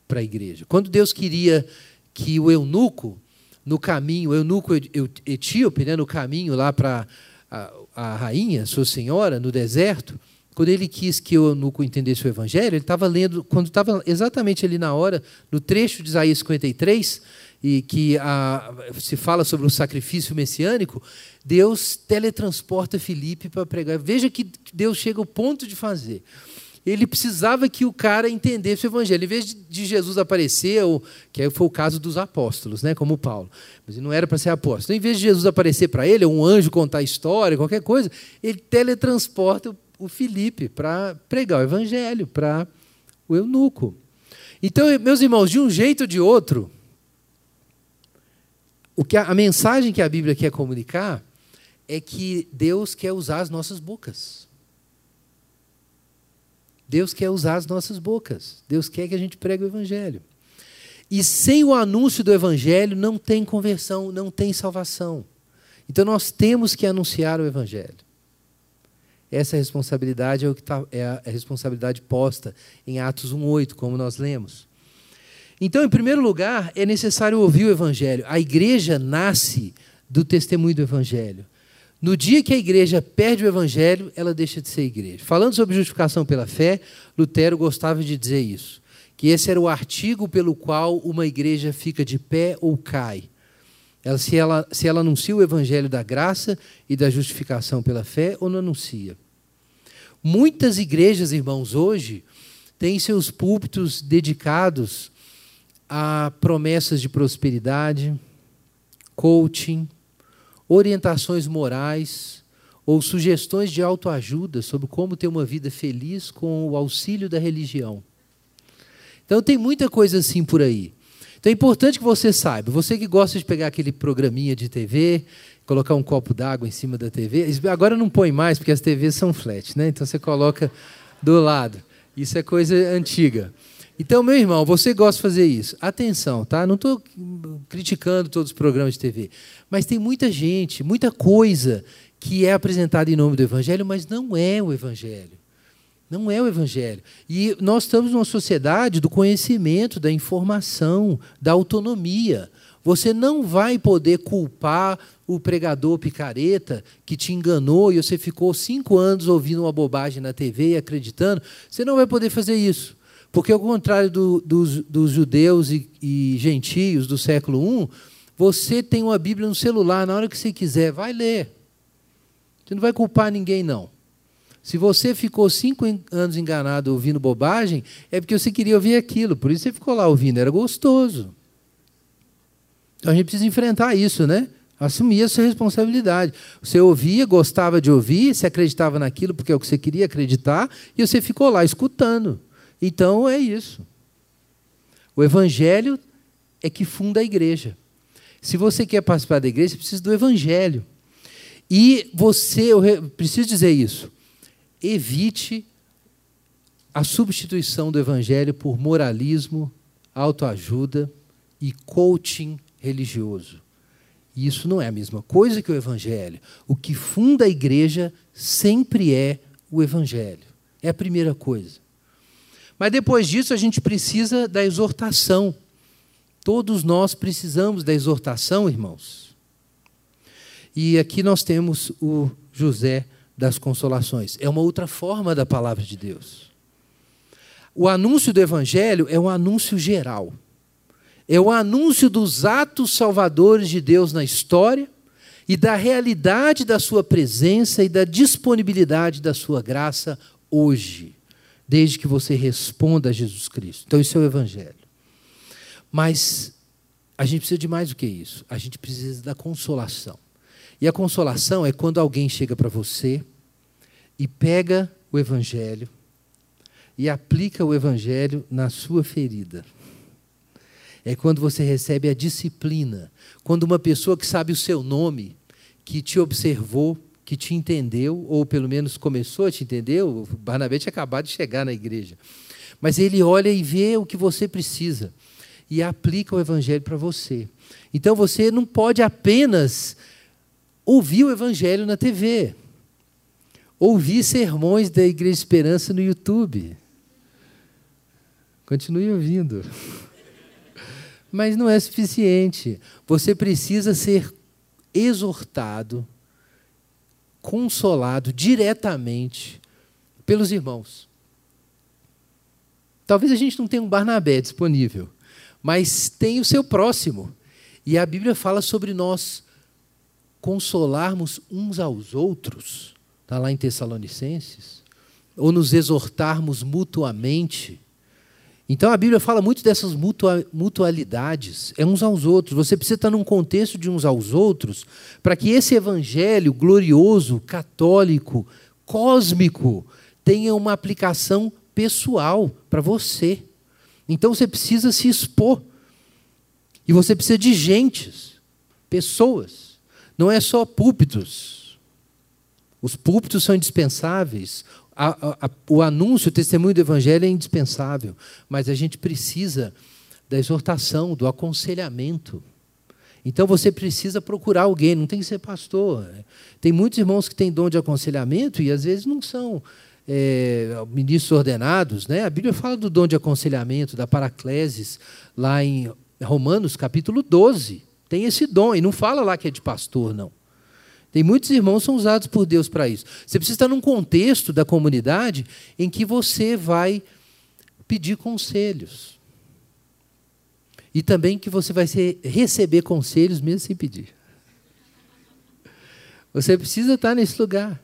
para a igreja. Quando Deus queria que o eunuco, no caminho, o eunuco etíope, né, no caminho lá para a, a rainha, sua senhora, no deserto, quando ele quis que o eunuco entendesse o evangelho, ele estava lendo, quando estava exatamente ali na hora, no trecho de Isaías 53, e que a, se fala sobre o sacrifício messiânico, Deus teletransporta Filipe para pregar. Veja que Deus chega ao ponto de fazer. Ele precisava que o cara entendesse o evangelho. Em vez de Jesus aparecer, ou, que foi o caso dos apóstolos, né, como Paulo, mas ele não era para ser apóstolo. Então, em vez de Jesus aparecer para ele, ou um anjo contar a história, qualquer coisa, ele teletransporta o Filipe para pregar o evangelho para o eunuco. Então, meus irmãos, de um jeito ou de outro, o que a, a mensagem que a Bíblia quer comunicar é que Deus quer usar as nossas bocas. Deus quer usar as nossas bocas. Deus quer que a gente pregue o Evangelho. E sem o anúncio do Evangelho não tem conversão, não tem salvação. Então nós temos que anunciar o Evangelho. Essa responsabilidade é, o que tá, é a responsabilidade posta em Atos 1,8, como nós lemos. Então, em primeiro lugar, é necessário ouvir o Evangelho. A igreja nasce do testemunho do Evangelho. No dia que a igreja perde o Evangelho, ela deixa de ser igreja. Falando sobre justificação pela fé, Lutero gostava de dizer isso: que esse era o artigo pelo qual uma igreja fica de pé ou cai. Ela, se, ela, se ela anuncia o evangelho da graça e da justificação pela fé ou não anuncia. Muitas igrejas, irmãos, hoje tem seus púlpitos dedicados a promessas de prosperidade, coaching, orientações morais ou sugestões de autoajuda sobre como ter uma vida feliz com o auxílio da religião. Então tem muita coisa assim por aí. Então é importante que você saiba, você que gosta de pegar aquele programinha de TV, colocar um copo d'água em cima da TV, agora não põe mais porque as TVs são flat, né? Então você coloca do lado. Isso é coisa antiga. Então, meu irmão, você gosta de fazer isso. Atenção, tá? Não estou criticando todos os programas de TV, mas tem muita gente, muita coisa que é apresentada em nome do Evangelho, mas não é o Evangelho. Não é o Evangelho. E nós estamos numa sociedade do conhecimento, da informação, da autonomia. Você não vai poder culpar o pregador picareta que te enganou e você ficou cinco anos ouvindo uma bobagem na TV e acreditando. Você não vai poder fazer isso. Porque, ao contrário do, dos, dos, judeus e, e gentios do século I, você tem uma Bíblia no celular, na hora que você quiser, vai ler. Você não vai culpar ninguém, não. Se você ficou cinco anos enganado ouvindo bobagem, é porque você queria ouvir aquilo, por isso você ficou lá ouvindo, era gostoso. Então a gente precisa enfrentar isso, né? Assumir essa responsabilidade. Você ouvia, gostava de ouvir, você acreditava naquilo porque é o que você queria acreditar, e você ficou lá escutando. Então é isso. O Evangelho é que funda a igreja. Se você quer participar da igreja, você precisa do Evangelho. E você, eu preciso dizer isso evite a substituição do evangelho por moralismo, autoajuda e coaching religioso. Isso não é a mesma coisa que o evangelho. O que funda a igreja sempre é o evangelho. É a primeira coisa. Mas depois disso a gente precisa da exortação. Todos nós precisamos da exortação, irmãos. E aqui nós temos o José das consolações. É uma outra forma da palavra de Deus. O anúncio do Evangelho é um anúncio geral. É o anúncio dos atos salvadores de Deus na história e da realidade da sua presença e da disponibilidade da sua graça hoje, desde que você responda a Jesus Cristo. Então, isso é o Evangelho. Mas a gente precisa de mais do que isso. A gente precisa da consolação. E a consolação é quando alguém chega para você e pega o Evangelho e aplica o Evangelho na sua ferida. É quando você recebe a disciplina. Quando uma pessoa que sabe o seu nome, que te observou, que te entendeu, ou pelo menos começou a te entender, o Barnabé tinha acabado de chegar na igreja. Mas ele olha e vê o que você precisa e aplica o Evangelho para você. Então você não pode apenas ouvir o Evangelho na TV, ouvir sermões da Igreja Esperança no YouTube. Continue ouvindo. *laughs* Mas não é suficiente. Você precisa ser exortado, consolado diretamente pelos irmãos. Talvez a gente não tenha um Barnabé disponível, mas tem o seu próximo. E a Bíblia fala sobre nós consolarmos uns aos outros, está lá em Tessalonicenses, ou nos exortarmos mutuamente. Então a Bíblia fala muito dessas mutua, mutualidades, é uns aos outros. Você precisa estar num contexto de uns aos outros para que esse evangelho glorioso, católico, cósmico, tenha uma aplicação pessoal para você. Então você precisa se expor. E você precisa de gentes, pessoas não é só púlpitos. Os púlpitos são indispensáveis. A, a, o anúncio, o testemunho do Evangelho é indispensável. Mas a gente precisa da exortação, do aconselhamento. Então você precisa procurar alguém, não tem que ser pastor. Tem muitos irmãos que têm dom de aconselhamento e às vezes não são é, ministros ordenados. Né? A Bíblia fala do dom de aconselhamento, da paracleses, lá em Romanos capítulo 12 tem esse dom, e não fala lá que é de pastor, não. Tem muitos irmãos que são usados por Deus para isso. Você precisa estar num contexto da comunidade em que você vai pedir conselhos. E também que você vai receber conselhos mesmo sem pedir. Você precisa estar nesse lugar.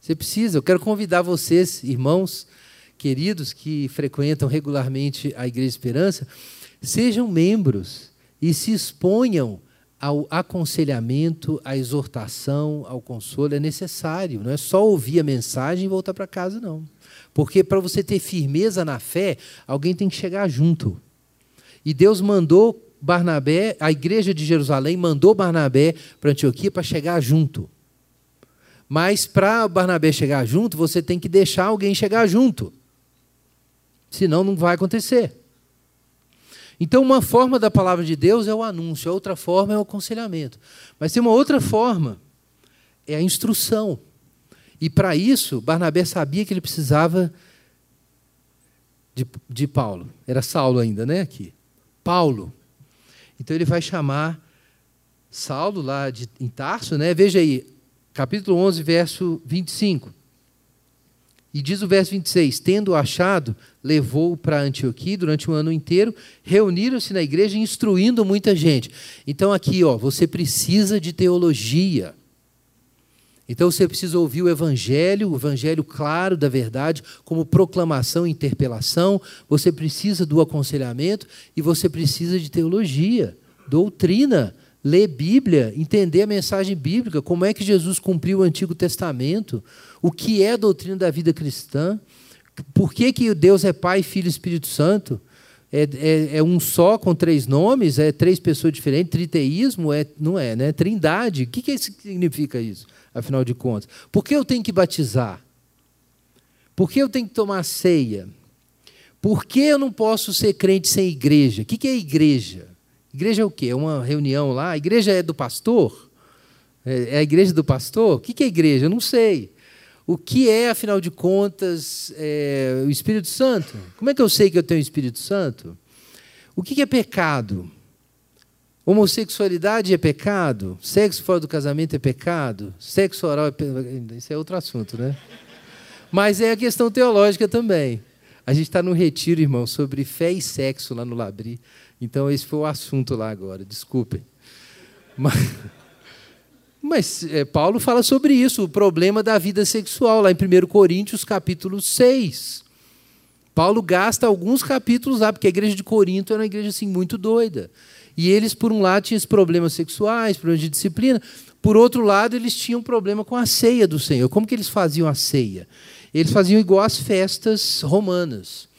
Você precisa. Eu quero convidar vocês, irmãos, queridos que frequentam regularmente a Igreja Esperança, sejam membros e se exponham ao aconselhamento, à exortação, ao consolo. É necessário, não é só ouvir a mensagem e voltar para casa, não. Porque para você ter firmeza na fé, alguém tem que chegar junto. E Deus mandou Barnabé, a igreja de Jerusalém mandou Barnabé para Antioquia para chegar junto. Mas para Barnabé chegar junto, você tem que deixar alguém chegar junto. Senão não vai acontecer. Então, uma forma da palavra de Deus é o anúncio, a outra forma é o aconselhamento. Mas tem uma outra forma, é a instrução. E para isso, Barnabé sabia que ele precisava de, de Paulo. Era Saulo ainda, né? Aqui. Paulo. Então ele vai chamar Saulo lá de, em Tarso, né? Veja aí, capítulo 11, verso 25. E diz o verso 26: Tendo achado, levou-o para Antioquia durante um ano inteiro, reuniram-se na igreja instruindo muita gente. Então, aqui, ó, você precisa de teologia. Então você precisa ouvir o Evangelho, o Evangelho claro da verdade, como proclamação interpelação. Você precisa do aconselhamento e você precisa de teologia, doutrina, ler Bíblia, entender a mensagem bíblica, como é que Jesus cumpriu o Antigo Testamento, o que é a doutrina da vida cristã, por que, que Deus é Pai, Filho e Espírito Santo. É, é, é, um só com três nomes? É três pessoas diferentes? Triteísmo? É, não é, né? Trindade. O que, que significa isso? afinal de contas? Por que eu tenho que batizar? Por que eu tenho que tomar ceia? Por que eu não posso ser crente sem igreja? O que é igreja? Igreja é o quê? É uma reunião lá? A igreja é do pastor? É, é a igreja do pastor? O que é igreja? Eu não sei. O que é, afinal de contas, é, o Espírito Santo? Como é que eu sei que eu tenho o Espírito Santo? O que é pecado? Homossexualidade é pecado? Sexo fora do casamento é pecado? Sexo oral é pecado? Isso é outro assunto, né? Mas é a questão teológica também. A gente está no retiro, irmão, sobre fé e sexo lá no Labri. Então, esse foi o assunto lá agora, desculpem. Mas, mas é, Paulo fala sobre isso, o problema da vida sexual, lá em 1 Coríntios, capítulo 6. Paulo gasta alguns capítulos lá, porque a igreja de Corinto era uma igreja assim, muito doida. E eles, por um lado, tinham problemas sexuais, problemas de disciplina. Por outro lado, eles tinham um problema com a ceia do Senhor. Como que eles faziam a ceia? Eles faziam igual às festas romanas.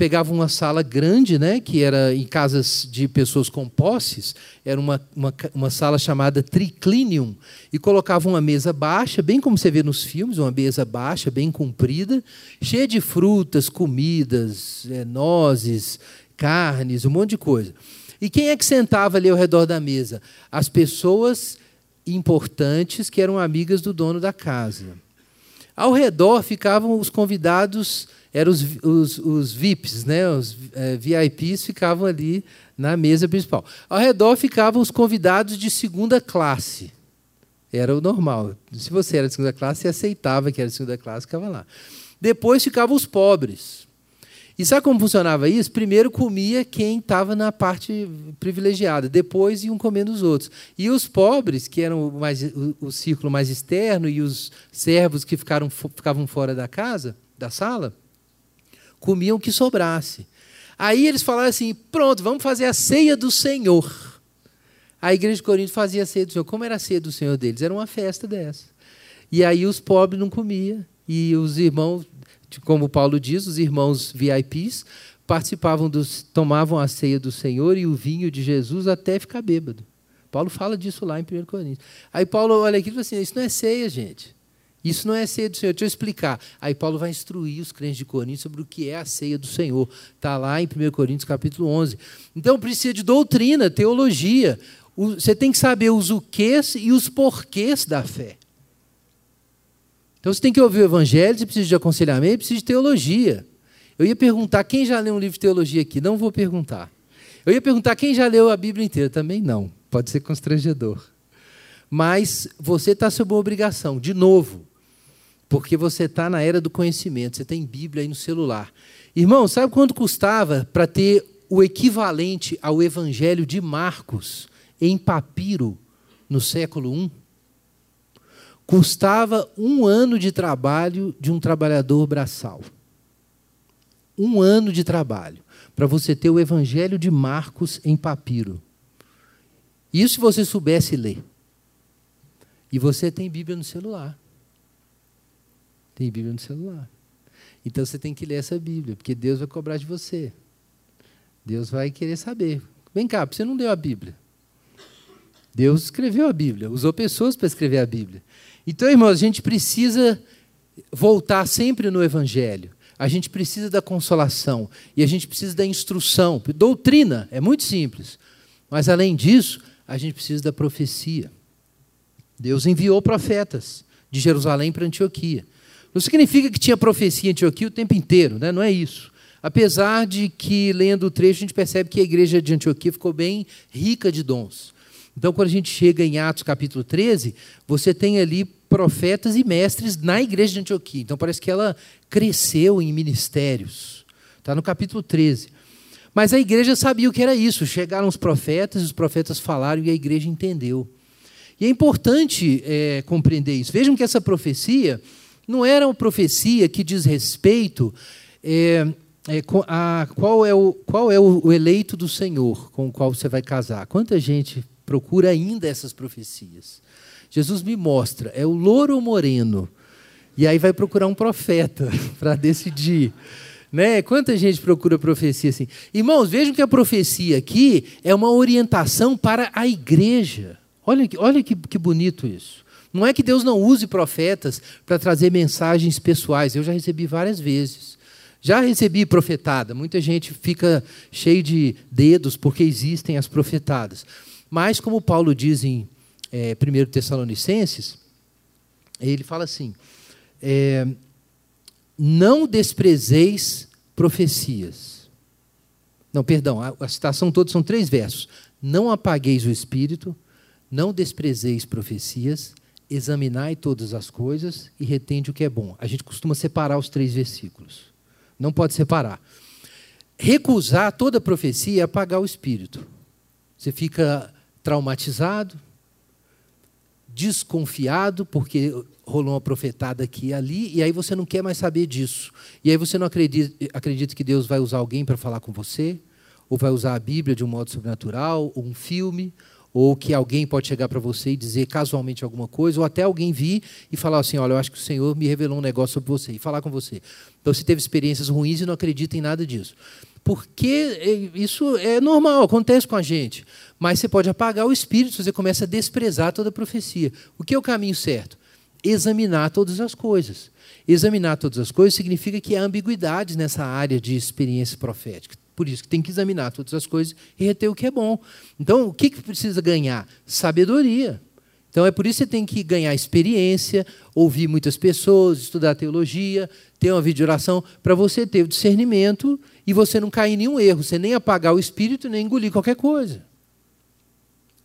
Pegavam uma sala grande, né, que era em casas de pessoas com posses, era uma, uma, uma sala chamada triclinium, e colocavam uma mesa baixa, bem como você vê nos filmes, uma mesa baixa, bem comprida, cheia de frutas, comidas, é, nozes, carnes, um monte de coisa. E quem é que sentava ali ao redor da mesa? As pessoas importantes que eram amigas do dono da casa. Ao redor ficavam os convidados, eram os, os, os VIPs, né? os é, VIPs ficavam ali na mesa principal. Ao redor ficavam os convidados de segunda classe. Era o normal. Se você era de segunda classe, você aceitava que era de segunda classe, ficava lá. Depois ficavam os pobres. E sabe como funcionava isso? Primeiro comia quem estava na parte privilegiada, depois iam comendo os outros. E os pobres, que eram mais, o, o círculo mais externo, e os servos que ficaram, ficavam fora da casa, da sala, comiam o que sobrasse. Aí eles falaram assim: pronto, vamos fazer a ceia do Senhor. A igreja de Corinto fazia a ceia do Senhor. Como era a ceia do Senhor deles? Era uma festa dessa. E aí os pobres não comiam. E os irmãos como Paulo diz, os irmãos VIPs participavam dos, tomavam a ceia do Senhor e o vinho de Jesus até ficar bêbado. Paulo fala disso lá em 1 Coríntios. Aí Paulo olha aqui e fala assim: Isso não é ceia, gente. Isso não é ceia do Senhor. Deixa eu explicar. Aí Paulo vai instruir os crentes de Corinto sobre o que é a ceia do Senhor. Está lá em 1 Coríntios capítulo 11. Então precisa de doutrina, teologia. Você tem que saber os o e os porquês da fé. Então você tem que ouvir o evangelho, você precisa de aconselhamento, precisa de teologia. Eu ia perguntar quem já leu um livro de teologia aqui, não vou perguntar. Eu ia perguntar quem já leu a Bíblia inteira, também não. Pode ser constrangedor. Mas você está sob uma obrigação, de novo, porque você está na era do conhecimento, você tem Bíblia aí no celular. Irmão, sabe quanto custava para ter o equivalente ao Evangelho de Marcos em papiro no século I? Custava um ano de trabalho de um trabalhador braçal. um ano de trabalho para você ter o Evangelho de Marcos em papiro. Isso se você soubesse ler. E você tem Bíblia no celular. Tem Bíblia no celular. Então você tem que ler essa Bíblia, porque Deus vai cobrar de você. Deus vai querer saber. Vem cá, você não leu a Bíblia. Deus escreveu a Bíblia, usou pessoas para escrever a Bíblia. Então, irmãos, a gente precisa voltar sempre no Evangelho. A gente precisa da consolação e a gente precisa da instrução. Doutrina é muito simples, mas além disso, a gente precisa da profecia. Deus enviou profetas de Jerusalém para Antioquia. Não significa que tinha profecia em Antioquia o tempo inteiro, né? não é isso. Apesar de que, lendo o trecho, a gente percebe que a igreja de Antioquia ficou bem rica de dons. Então, quando a gente chega em Atos capítulo 13, você tem ali profetas e mestres na igreja de Antioquia. Então, parece que ela cresceu em ministérios. Está no capítulo 13. Mas a igreja sabia o que era isso. Chegaram os profetas, os profetas falaram e a igreja entendeu. E é importante é, compreender isso. Vejam que essa profecia não era uma profecia que diz respeito é, é, a qual é, o, qual é o eleito do Senhor com o qual você vai casar. Quanta gente procura ainda essas profecias? Jesus me mostra, é o louro ou moreno? E aí vai procurar um profeta *laughs* para decidir. Né? Quanta gente procura profecia assim? Irmãos, vejam que a profecia aqui é uma orientação para a igreja. Olha, olha que, que bonito isso. Não é que Deus não use profetas para trazer mensagens pessoais. Eu já recebi várias vezes. Já recebi profetada. Muita gente fica cheio de dedos porque existem as profetadas. Mas, como Paulo diz em é, 1 Tessalonicenses, ele fala assim: é, não desprezeis profecias. Não, perdão, a, a citação toda são três versos. Não apagueis o espírito, não desprezeis profecias, examinai todas as coisas e retende o que é bom. A gente costuma separar os três versículos. Não pode separar. Recusar toda profecia é apagar o espírito. Você fica traumatizado, desconfiado, porque rolou uma profetada aqui e ali, e aí você não quer mais saber disso. E aí você não acredita, acredita que Deus vai usar alguém para falar com você, ou vai usar a Bíblia de um modo sobrenatural, ou um filme, ou que alguém pode chegar para você e dizer casualmente alguma coisa, ou até alguém vir e falar assim: Olha, eu acho que o Senhor me revelou um negócio sobre você, e falar com você. Então você teve experiências ruins e não acredita em nada disso. Porque isso é normal, acontece com a gente. Mas você pode apagar o espírito você começa a desprezar toda a profecia. O que é o caminho certo? Examinar todas as coisas. Examinar todas as coisas significa que há ambiguidades nessa área de experiência profética. Por isso que tem que examinar todas as coisas e reter o que é bom. Então, o que, que precisa ganhar? Sabedoria. Então, é por isso que você tem que ganhar experiência, ouvir muitas pessoas, estudar teologia, ter uma vida de oração, para você ter o discernimento e você não cair em nenhum erro, você nem apagar o espírito, nem engolir qualquer coisa.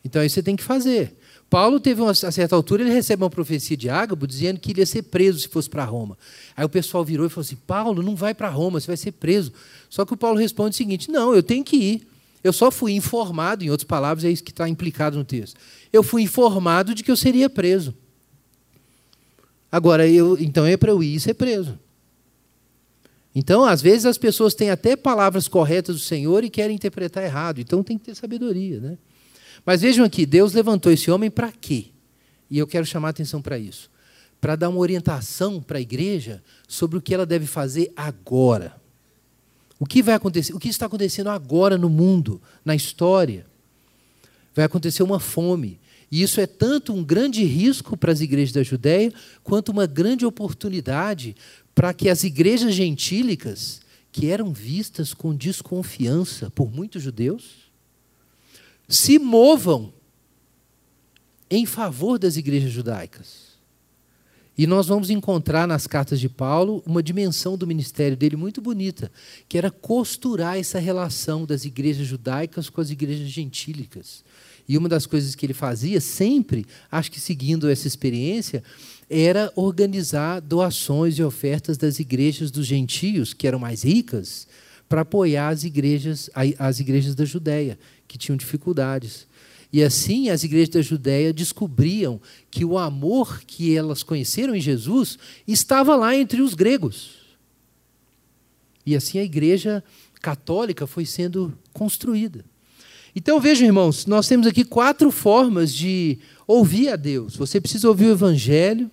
Então, isso você tem que fazer. Paulo teve uma, a certa altura, ele recebe uma profecia de Ágabo dizendo que ele ia ser preso se fosse para Roma. Aí o pessoal virou e falou assim: Paulo, não vai para Roma, você vai ser preso. Só que o Paulo responde o seguinte: não, eu tenho que ir. Eu só fui informado, em outras palavras, é isso que está implicado no texto. Eu fui informado de que eu seria preso. Agora, eu, então é para eu ir e ser preso. Então, às vezes, as pessoas têm até palavras corretas do Senhor e querem interpretar errado. Então, tem que ter sabedoria. Né? Mas vejam aqui, Deus levantou esse homem para quê? E eu quero chamar a atenção para isso. Para dar uma orientação para a igreja sobre o que ela deve fazer agora. O que vai acontecer? O que está acontecendo agora no mundo, na história? Vai acontecer uma fome. E isso é tanto um grande risco para as igrejas da Judéia, quanto uma grande oportunidade para que as igrejas gentílicas, que eram vistas com desconfiança por muitos judeus, se movam em favor das igrejas judaicas. E nós vamos encontrar nas cartas de Paulo uma dimensão do ministério dele muito bonita, que era costurar essa relação das igrejas judaicas com as igrejas gentílicas. E uma das coisas que ele fazia, sempre, acho que seguindo essa experiência, era organizar doações e ofertas das igrejas dos gentios, que eram mais ricas, para apoiar as igrejas, as igrejas da Judéia que tinham dificuldades. E assim as igrejas da Judéia descobriam que o amor que elas conheceram em Jesus estava lá entre os gregos. E assim a igreja católica foi sendo construída. Então vejam, irmãos, nós temos aqui quatro formas de ouvir a Deus. Você precisa ouvir o Evangelho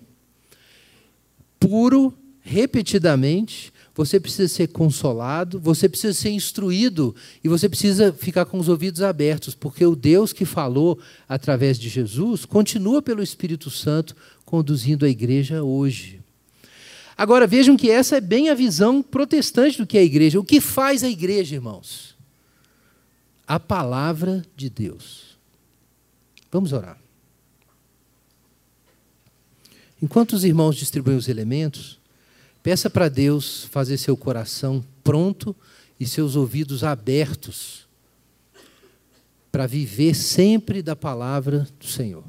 puro, repetidamente. Você precisa ser consolado, você precisa ser instruído e você precisa ficar com os ouvidos abertos, porque o Deus que falou através de Jesus continua pelo Espírito Santo conduzindo a igreja hoje. Agora vejam que essa é bem a visão protestante do que é a igreja. O que faz a igreja, irmãos? A palavra de Deus. Vamos orar. Enquanto os irmãos distribuem os elementos, peça para Deus fazer seu coração pronto e seus ouvidos abertos para viver sempre da palavra do Senhor.